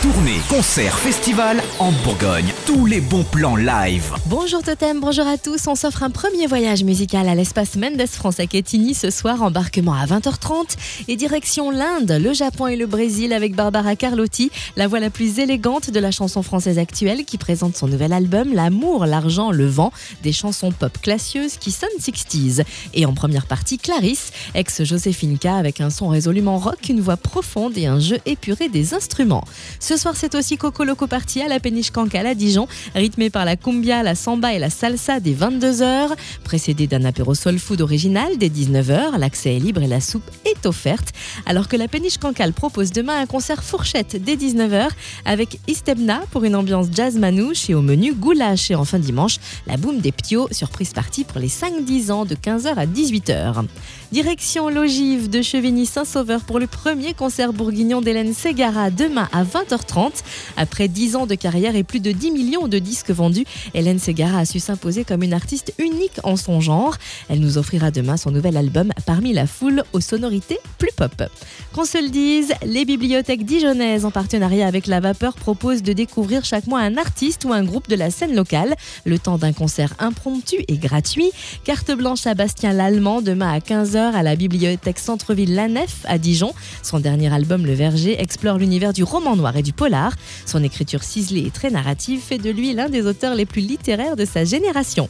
Tournée, concert, festival en Bourgogne. Tous les bons plans live. Bonjour Totem, bonjour à tous. On s'offre un premier voyage musical à l'espace Mendes France à Quetigny ce soir. Embarquement à 20h30 et direction l'Inde, le Japon et le Brésil avec Barbara Carlotti, la voix la plus élégante de la chanson française actuelle qui présente son nouvel album L'amour, l'argent, le vent, des chansons pop classieuses qui sonnent 60s. Et en première partie, Clarisse, ex-Joséphine K avec un son résolument rock, une voix profonde et un jeu épuré des instruments. Ce soir, c'est aussi Coco Loco Party à la péniche Cancale à Dijon, rythmé par la cumbia, la samba et la salsa dès 22h, précédé d'un apéro soul food original dès 19h. L'accès est libre et la soupe est offerte. Alors que la péniche Cancale propose demain un concert fourchette dès 19h avec Istebna pour une ambiance jazz manouche et au menu goulash et en fin dimanche, la boum des Ptios, surprise partie pour les 5-10 ans de 15h à 18h. Direction l'ogive de Chevigny-Saint-Sauveur pour le premier concert bourguignon d'Hélène Ségara demain à 20h30. Après 10 ans de carrière et plus de 10 millions de disques vendus, Hélène Ségara a su s'imposer comme une artiste unique en son genre. Elle nous offrira demain son nouvel album parmi la foule aux sonorités plus pop. Qu'on se le dise, les bibliothèques dijonnaises en partenariat avec La Vapeur proposent de découvrir chaque mois un artiste ou un groupe de la scène locale, le temps d'un concert impromptu et gratuit. Carte blanche à Bastien Lallemand demain à 15h à la bibliothèque Centre-Ville La Nef à Dijon. Son dernier album Le Verger explore l'univers du roman noir et du polar. Son écriture ciselée et très narrative fait de lui l'un des auteurs les plus littéraires de sa génération.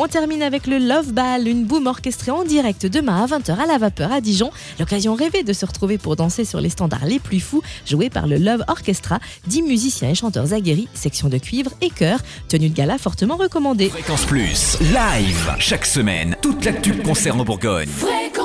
On termine avec le Love Ball, une boum orchestrée en direct demain à 20h à la vapeur à Dijon. L'occasion rêvée de se retrouver pour danser sur les standards les plus fous, joués par le Love Orchestra, 10 musiciens et chanteurs aguerris, section de cuivre et chœur, tenue de gala fortement recommandée. Fréquence Plus. Live. Chaque semaine, toute l'actu concerne en Bourgogne. Fréquence Plus